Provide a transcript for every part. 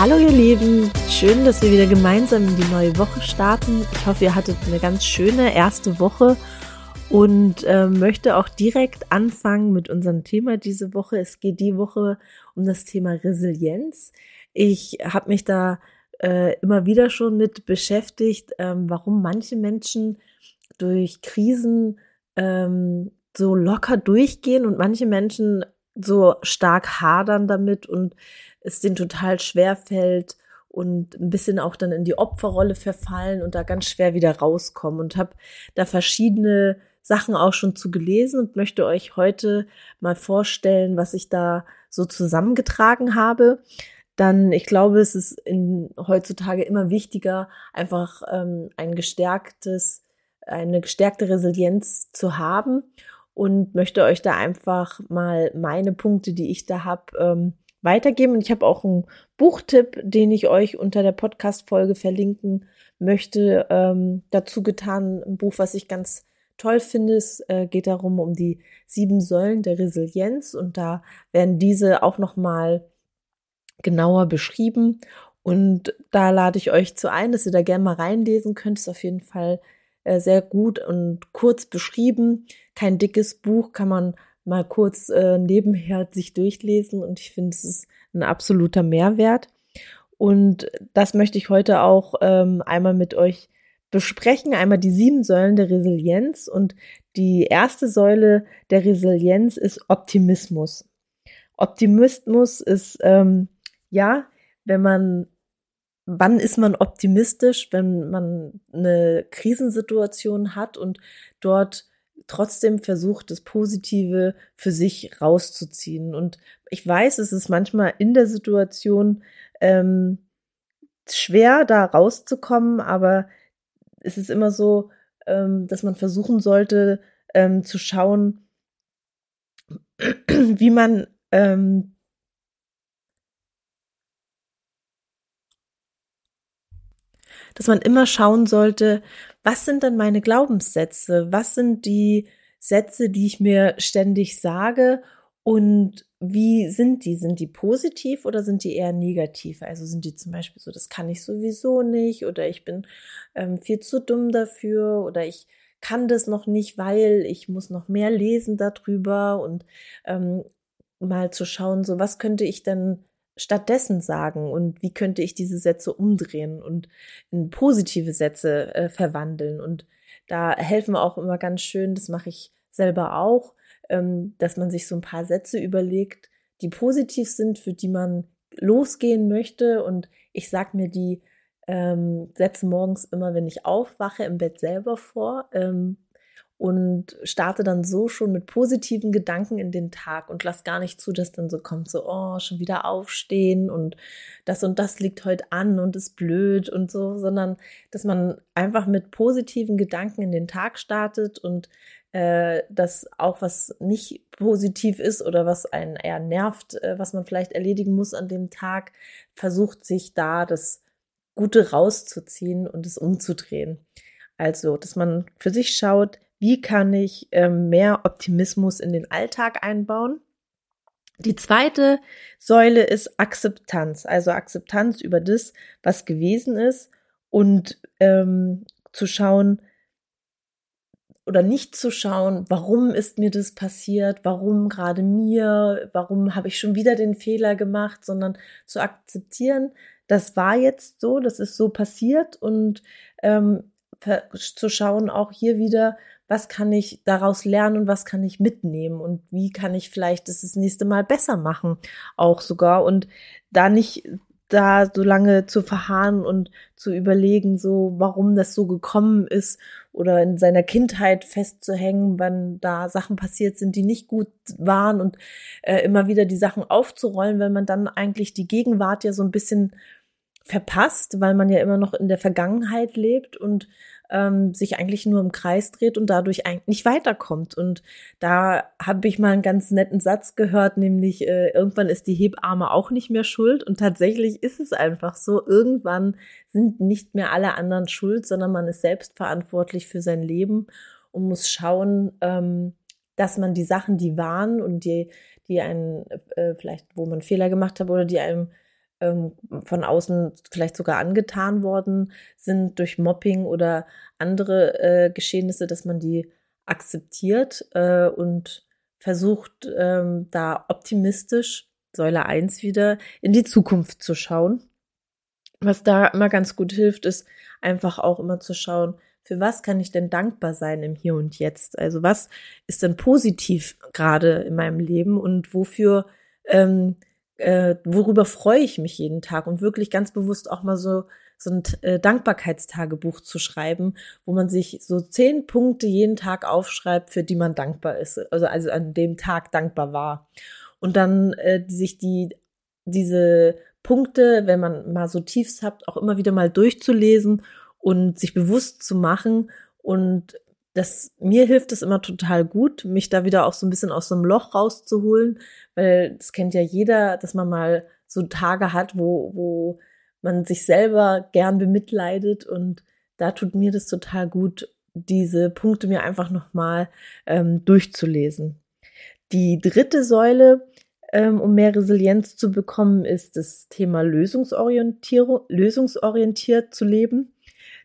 Hallo ihr Lieben, schön, dass wir wieder gemeinsam in die neue Woche starten. Ich hoffe, ihr hattet eine ganz schöne erste Woche und äh, möchte auch direkt anfangen mit unserem Thema diese Woche. Es geht die Woche um das Thema Resilienz. Ich habe mich da äh, immer wieder schon mit beschäftigt, ähm, warum manche Menschen durch Krisen ähm, so locker durchgehen und manche Menschen so stark hadern damit und es denen total schwer fällt und ein bisschen auch dann in die Opferrolle verfallen und da ganz schwer wieder rauskommen und habe da verschiedene Sachen auch schon zu gelesen und möchte euch heute mal vorstellen, was ich da so zusammengetragen habe. Dann, ich glaube, es ist in, heutzutage immer wichtiger, einfach ähm, ein gestärktes, eine gestärkte Resilienz zu haben und möchte euch da einfach mal meine Punkte, die ich da habe, ähm, weitergeben. Und ich habe auch einen Buchtipp, den ich euch unter der Podcast-Folge verlinken möchte, ähm, dazu getan. Ein Buch, was ich ganz toll finde. Es äh, geht darum, um die sieben Säulen der Resilienz. Und da werden diese auch nochmal genauer beschrieben. Und da lade ich euch zu ein, dass ihr da gerne mal reinlesen könnt. Ist auf jeden Fall äh, sehr gut und kurz beschrieben. Kein dickes Buch, kann man mal kurz äh, nebenher sich durchlesen und ich finde, es ist ein absoluter Mehrwert. Und das möchte ich heute auch ähm, einmal mit euch besprechen. Einmal die sieben Säulen der Resilienz und die erste Säule der Resilienz ist Optimismus. Optimismus ist, ähm, ja, wenn man wann ist man optimistisch, wenn man eine Krisensituation hat und dort trotzdem versucht, das Positive für sich rauszuziehen. Und ich weiß, es ist manchmal in der Situation ähm, schwer, da rauszukommen, aber es ist immer so, ähm, dass man versuchen sollte, ähm, zu schauen, wie man ähm, dass man immer schauen sollte, was sind denn meine Glaubenssätze? Was sind die Sätze, die ich mir ständig sage? Und wie sind die? Sind die positiv oder sind die eher negativ? Also sind die zum Beispiel so, das kann ich sowieso nicht oder ich bin ähm, viel zu dumm dafür oder ich kann das noch nicht, weil ich muss noch mehr lesen darüber und ähm, mal zu schauen, so was könnte ich denn stattdessen sagen und wie könnte ich diese Sätze umdrehen und in positive Sätze äh, verwandeln. Und da helfen auch immer ganz schön, das mache ich selber auch, ähm, dass man sich so ein paar Sätze überlegt, die positiv sind, für die man losgehen möchte. Und ich sag mir die ähm, Sätze morgens immer, wenn ich aufwache, im Bett selber vor. Ähm, und starte dann so schon mit positiven Gedanken in den Tag und lass gar nicht zu, dass dann so kommt, so, oh, schon wieder aufstehen und das und das liegt heute an und ist blöd und so, sondern dass man einfach mit positiven Gedanken in den Tag startet und äh, dass auch was nicht positiv ist oder was einen eher nervt, äh, was man vielleicht erledigen muss an dem Tag, versucht sich da das Gute rauszuziehen und es umzudrehen. Also, dass man für sich schaut, wie kann ich ähm, mehr Optimismus in den Alltag einbauen? Die zweite Säule ist Akzeptanz, also Akzeptanz über das, was gewesen ist und ähm, zu schauen oder nicht zu schauen, warum ist mir das passiert, warum gerade mir, warum habe ich schon wieder den Fehler gemacht, sondern zu akzeptieren, das war jetzt so, das ist so passiert und ähm, zu schauen auch hier wieder, was kann ich daraus lernen und was kann ich mitnehmen und wie kann ich vielleicht das das nächste Mal besser machen, auch sogar und da nicht da so lange zu verharren und zu überlegen, so warum das so gekommen ist oder in seiner Kindheit festzuhängen, wann da Sachen passiert sind, die nicht gut waren und äh, immer wieder die Sachen aufzurollen, weil man dann eigentlich die Gegenwart ja so ein bisschen verpasst, weil man ja immer noch in der Vergangenheit lebt und ähm, sich eigentlich nur im Kreis dreht und dadurch eigentlich nicht weiterkommt. Und da habe ich mal einen ganz netten Satz gehört, nämlich äh, irgendwann ist die Hebamme auch nicht mehr schuld. Und tatsächlich ist es einfach so, irgendwann sind nicht mehr alle anderen schuld, sondern man ist selbst verantwortlich für sein Leben und muss schauen, ähm, dass man die Sachen, die waren und die, die einen äh, vielleicht, wo man Fehler gemacht hat oder die einem ähm, von außen vielleicht sogar angetan worden sind durch Mobbing oder andere äh, Geschehnisse, dass man die akzeptiert äh, und versucht, ähm, da optimistisch, Säule 1 wieder, in die Zukunft zu schauen. Was da immer ganz gut hilft, ist einfach auch immer zu schauen, für was kann ich denn dankbar sein im Hier und Jetzt? Also was ist denn positiv gerade in meinem Leben und wofür ähm, äh, worüber freue ich mich jeden Tag? Und wirklich ganz bewusst auch mal so so ein äh, Dankbarkeitstagebuch zu schreiben, wo man sich so zehn Punkte jeden Tag aufschreibt, für die man dankbar ist, also also an dem Tag dankbar war. Und dann äh, sich die diese Punkte, wenn man mal so Tiefs habt, auch immer wieder mal durchzulesen und sich bewusst zu machen und das, mir hilft es immer total gut, mich da wieder auch so ein bisschen aus so einem Loch rauszuholen, weil das kennt ja jeder, dass man mal so Tage hat, wo, wo man sich selber gern bemitleidet und da tut mir das total gut, diese Punkte mir einfach nochmal ähm, durchzulesen. Die dritte Säule, ähm, um mehr Resilienz zu bekommen, ist das Thema Lösungsorientierung, lösungsorientiert zu leben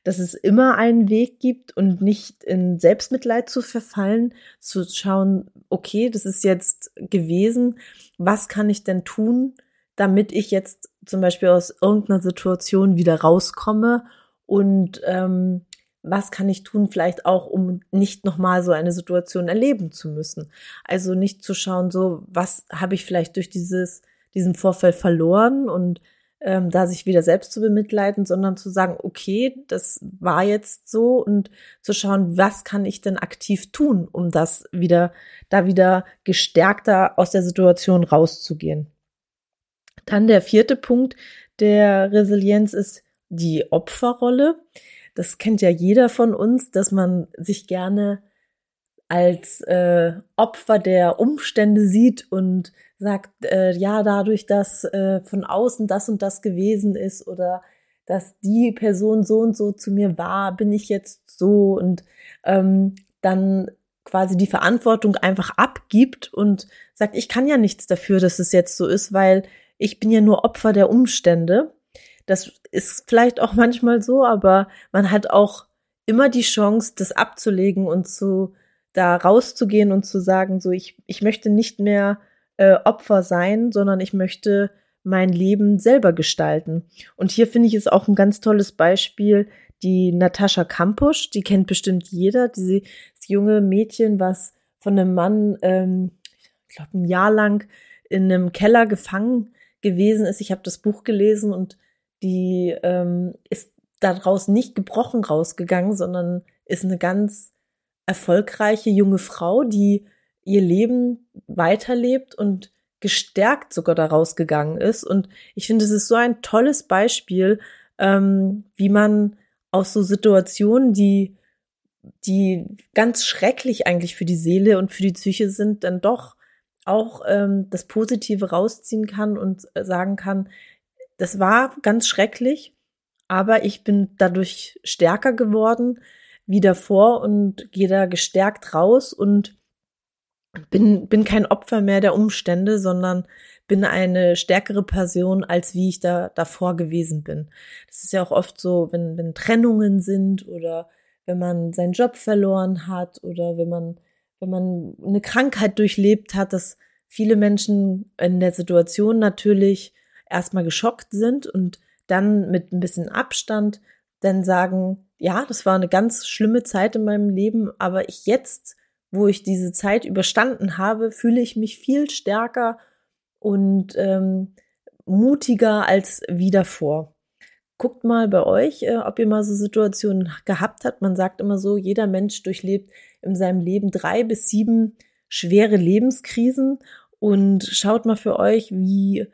dass es immer einen Weg gibt und nicht in Selbstmitleid zu verfallen, zu schauen, okay, das ist jetzt gewesen, was kann ich denn tun, damit ich jetzt zum Beispiel aus irgendeiner Situation wieder rauskomme und ähm, was kann ich tun, vielleicht auch, um nicht nochmal so eine Situation erleben zu müssen. Also nicht zu schauen, so, was habe ich vielleicht durch dieses, diesen Vorfall verloren und ähm, da sich wieder selbst zu bemitleiden, sondern zu sagen, okay, das war jetzt so und zu schauen, was kann ich denn aktiv tun, um das wieder, da wieder gestärkter aus der Situation rauszugehen. Dann der vierte Punkt der Resilienz ist die Opferrolle. Das kennt ja jeder von uns, dass man sich gerne als äh, Opfer der Umstände sieht und sagt, äh, ja, dadurch, dass äh, von außen das und das gewesen ist oder dass die Person so und so zu mir war, bin ich jetzt so und ähm, dann quasi die Verantwortung einfach abgibt und sagt, ich kann ja nichts dafür, dass es jetzt so ist, weil ich bin ja nur Opfer der Umstände. Das ist vielleicht auch manchmal so, aber man hat auch immer die Chance, das abzulegen und zu da rauszugehen und zu sagen, so ich ich möchte nicht mehr äh, Opfer sein, sondern ich möchte mein Leben selber gestalten. Und hier finde ich es auch ein ganz tolles Beispiel, die Natascha Kampusch, die kennt bestimmt jeder, dieses junge Mädchen, was von einem Mann, ähm, ich glaube, ein Jahr lang in einem Keller gefangen gewesen ist. Ich habe das Buch gelesen und die ähm, ist daraus nicht gebrochen rausgegangen, sondern ist eine ganz erfolgreiche junge Frau, die ihr Leben weiterlebt und gestärkt sogar daraus gegangen ist. Und ich finde, es ist so ein tolles Beispiel, ähm, wie man aus so Situationen, die, die ganz schrecklich eigentlich für die Seele und für die Psyche sind, dann doch auch ähm, das Positive rausziehen kann und sagen kann, das war ganz schrecklich, aber ich bin dadurch stärker geworden wie davor und gehe da gestärkt raus und bin, bin kein Opfer mehr der Umstände, sondern bin eine stärkere Person, als wie ich da davor gewesen bin. Das ist ja auch oft so, wenn, wenn Trennungen sind oder wenn man seinen Job verloren hat oder wenn man, wenn man eine Krankheit durchlebt hat, dass viele Menschen in der Situation natürlich erstmal geschockt sind und dann mit ein bisschen Abstand dann sagen, ja, das war eine ganz schlimme Zeit in meinem Leben, aber ich jetzt wo ich diese Zeit überstanden habe, fühle ich mich viel stärker und ähm, mutiger als wie davor. Guckt mal bei euch, äh, ob ihr mal so Situationen gehabt habt. Man sagt immer so, jeder Mensch durchlebt in seinem Leben drei bis sieben schwere Lebenskrisen und schaut mal für euch, wie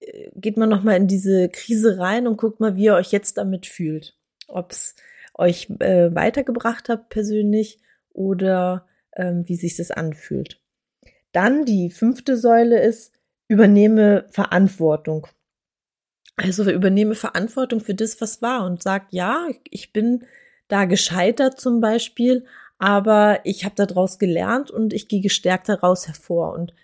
äh, geht man noch mal in diese Krise rein und guckt mal, wie ihr euch jetzt damit fühlt. Ob es euch äh, weitergebracht hat persönlich oder ähm, wie sich das anfühlt. Dann die fünfte Säule ist, übernehme Verantwortung. Also übernehme Verantwortung für das, was war und sag, ja, ich bin da gescheitert zum Beispiel, aber ich habe daraus gelernt und ich gehe gestärkt daraus hervor und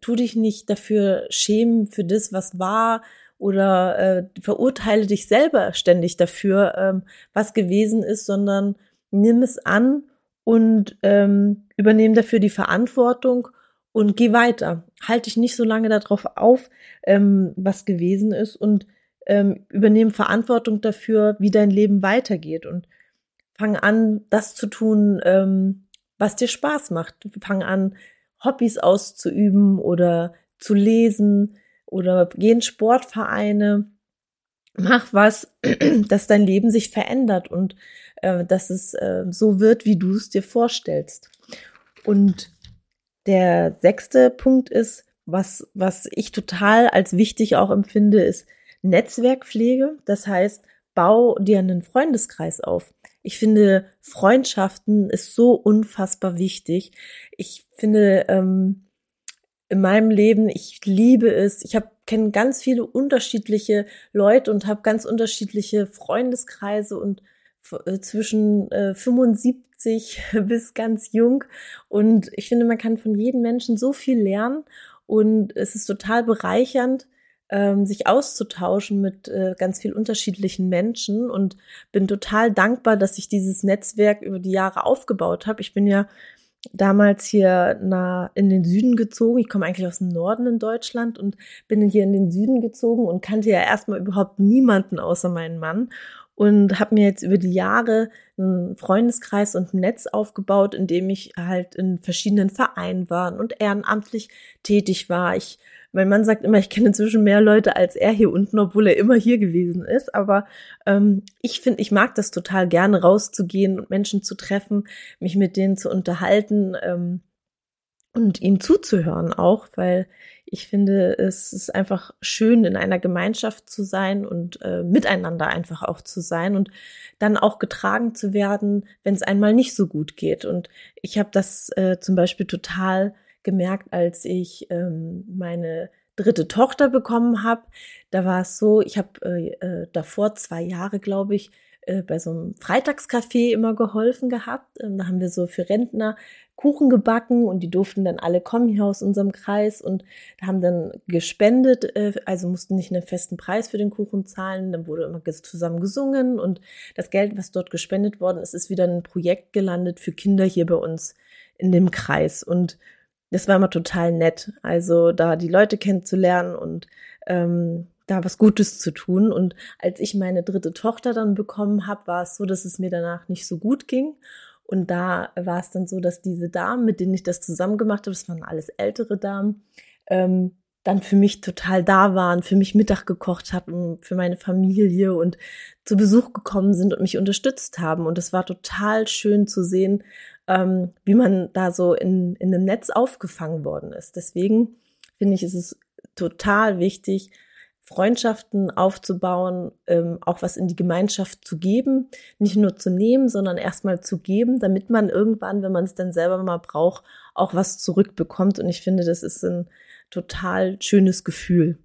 tu dich nicht dafür schämen für das, was war oder äh, verurteile dich selber ständig dafür, ähm, was gewesen ist, sondern nimm es an und ähm, übernehme dafür die Verantwortung und geh weiter. Halte dich nicht so lange darauf auf, ähm, was gewesen ist und ähm, übernehme Verantwortung dafür, wie dein Leben weitergeht und fang an, das zu tun, ähm, was dir Spaß macht. Fang an, Hobbys auszuüben oder zu lesen oder geh in Sportvereine. Mach was, dass dein Leben sich verändert und äh, dass es äh, so wird, wie du es dir vorstellst. Und der sechste Punkt ist, was, was ich total als wichtig auch empfinde, ist Netzwerkpflege. Das heißt, bau dir einen Freundeskreis auf. Ich finde, Freundschaften ist so unfassbar wichtig. Ich finde, ähm, in meinem Leben, ich liebe es. Ich habe kenne ganz viele unterschiedliche Leute und habe ganz unterschiedliche Freundeskreise und äh, zwischen äh, 75 bis ganz jung. Und ich finde, man kann von jedem Menschen so viel lernen und es ist total bereichernd, ähm, sich auszutauschen mit äh, ganz viel unterschiedlichen Menschen und bin total dankbar, dass ich dieses Netzwerk über die Jahre aufgebaut habe. Ich bin ja damals hier na, in den Süden gezogen. Ich komme eigentlich aus dem Norden in Deutschland und bin hier in den Süden gezogen und kannte ja erstmal überhaupt niemanden außer meinen Mann und habe mir jetzt über die Jahre einen Freundeskreis und ein Netz aufgebaut, in dem ich halt in verschiedenen Vereinen war und ehrenamtlich tätig war. Ich mein Mann sagt immer, ich kenne inzwischen mehr Leute als er hier unten, obwohl er immer hier gewesen ist. Aber ähm, ich finde, ich mag das total gerne, rauszugehen und Menschen zu treffen, mich mit denen zu unterhalten ähm, und ihnen zuzuhören auch, weil ich finde, es ist einfach schön, in einer Gemeinschaft zu sein und äh, miteinander einfach auch zu sein und dann auch getragen zu werden, wenn es einmal nicht so gut geht. Und ich habe das äh, zum Beispiel total gemerkt, als ich ähm, meine dritte Tochter bekommen habe. Da war es so, ich habe äh, äh, davor zwei Jahre, glaube ich, äh, bei so einem Freitagscafé immer geholfen gehabt. Ähm, da haben wir so für Rentner Kuchen gebacken und die durften dann alle kommen hier aus unserem Kreis und haben dann gespendet, äh, also mussten nicht einen festen Preis für den Kuchen zahlen. Dann wurde immer zusammen gesungen und das Geld, was dort gespendet worden ist, ist wieder ein Projekt gelandet für Kinder hier bei uns in dem Kreis. Und das war immer total nett. Also da die Leute kennenzulernen und ähm, da was Gutes zu tun. Und als ich meine dritte Tochter dann bekommen habe, war es so, dass es mir danach nicht so gut ging. Und da war es dann so, dass diese Damen, mit denen ich das zusammen gemacht habe, das waren alles ältere Damen, ähm, dann für mich total da waren, für mich Mittag gekocht hatten, für meine Familie und zu Besuch gekommen sind und mich unterstützt haben. Und es war total schön zu sehen, ähm, wie man da so in, in einem Netz aufgefangen worden ist. Deswegen finde ich, ist es total wichtig, Freundschaften aufzubauen, ähm, auch was in die Gemeinschaft zu geben, nicht nur zu nehmen, sondern erstmal zu geben, damit man irgendwann, wenn man es dann selber mal braucht, auch was zurückbekommt. Und ich finde, das ist ein total schönes Gefühl.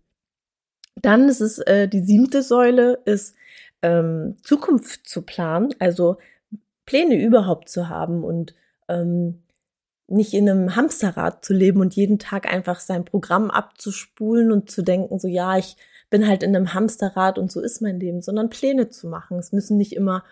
Dann ist es äh, die siebte Säule, ist ähm, Zukunft zu planen, also Pläne überhaupt zu haben und ähm, nicht in einem Hamsterrad zu leben und jeden Tag einfach sein Programm abzuspulen und zu denken, so ja, ich bin halt in einem Hamsterrad und so ist mein Leben, sondern Pläne zu machen. Es müssen nicht immer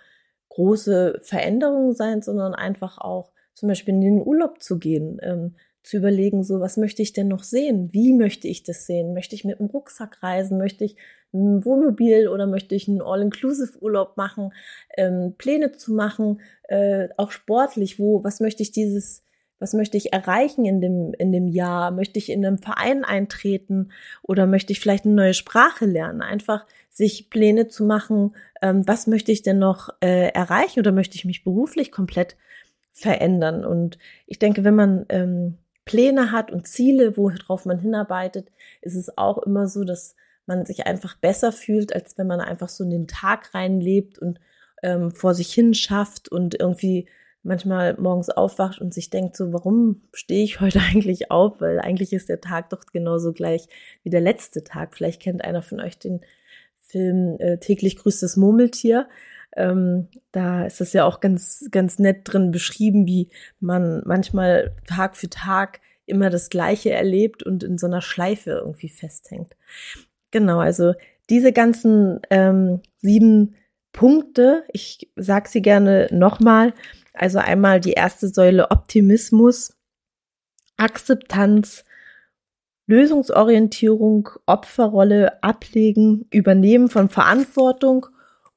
große Veränderungen sein, sondern einfach auch zum Beispiel in den Urlaub zu gehen, ähm, zu überlegen, so was möchte ich denn noch sehen? Wie möchte ich das sehen? Möchte ich mit dem Rucksack reisen? Möchte ich ein Wohnmobil oder möchte ich einen All-Inclusive-Urlaub machen? Ähm, Pläne zu machen, äh, auch sportlich, wo, was möchte ich dieses was möchte ich erreichen in dem, in dem Jahr? Möchte ich in einem Verein eintreten oder möchte ich vielleicht eine neue Sprache lernen? Einfach sich Pläne zu machen, ähm, was möchte ich denn noch äh, erreichen oder möchte ich mich beruflich komplett verändern? Und ich denke, wenn man ähm, Pläne hat und Ziele, worauf man hinarbeitet, ist es auch immer so, dass man sich einfach besser fühlt, als wenn man einfach so in den Tag reinlebt und ähm, vor sich hin schafft und irgendwie manchmal morgens aufwacht und sich denkt, so, warum stehe ich heute eigentlich auf? Weil eigentlich ist der Tag doch genauso gleich wie der letzte Tag. Vielleicht kennt einer von euch den Film äh, Täglich grüßt das Murmeltier. Ähm, da ist das ja auch ganz, ganz nett drin beschrieben, wie man manchmal Tag für Tag immer das Gleiche erlebt und in so einer Schleife irgendwie festhängt. Genau, also diese ganzen ähm, sieben Punkte, ich sag sie gerne nochmal, also einmal die erste Säule Optimismus, Akzeptanz, Lösungsorientierung, Opferrolle, Ablegen, Übernehmen von Verantwortung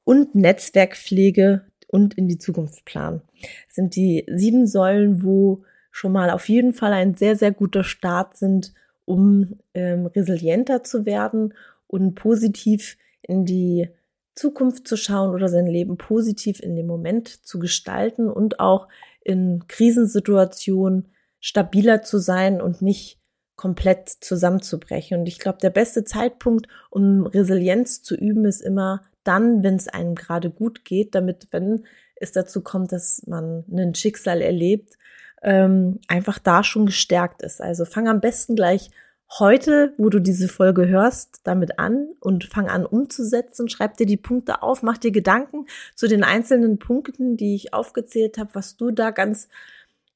und Netzwerkpflege und in die Zukunft planen. Das sind die sieben Säulen, wo schon mal auf jeden Fall ein sehr, sehr guter Start sind, um ähm, resilienter zu werden und positiv in die Zukunft zu schauen oder sein Leben positiv in dem Moment zu gestalten und auch in Krisensituationen stabiler zu sein und nicht komplett zusammenzubrechen. Und ich glaube, der beste Zeitpunkt, um Resilienz zu üben, ist immer dann, wenn es einem gerade gut geht, damit, wenn es dazu kommt, dass man ein Schicksal erlebt, ähm, einfach da schon gestärkt ist. Also fang am besten gleich heute, wo du diese Folge hörst, damit an und fang an umzusetzen. Schreib dir die Punkte auf, mach dir Gedanken zu den einzelnen Punkten, die ich aufgezählt habe, was du da ganz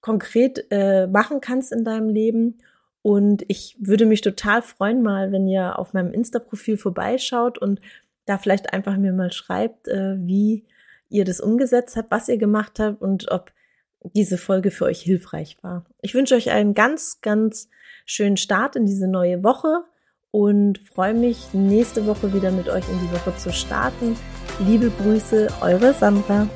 konkret äh, machen kannst in deinem Leben. Und ich würde mich total freuen mal, wenn ihr auf meinem Insta-Profil vorbeischaut und da vielleicht einfach mir mal schreibt, äh, wie ihr das umgesetzt habt, was ihr gemacht habt und ob diese Folge für euch hilfreich war. Ich wünsche euch einen ganz, ganz schönen Start in diese neue Woche und freue mich, nächste Woche wieder mit euch in die Woche zu starten. Liebe Grüße, eure Sandra.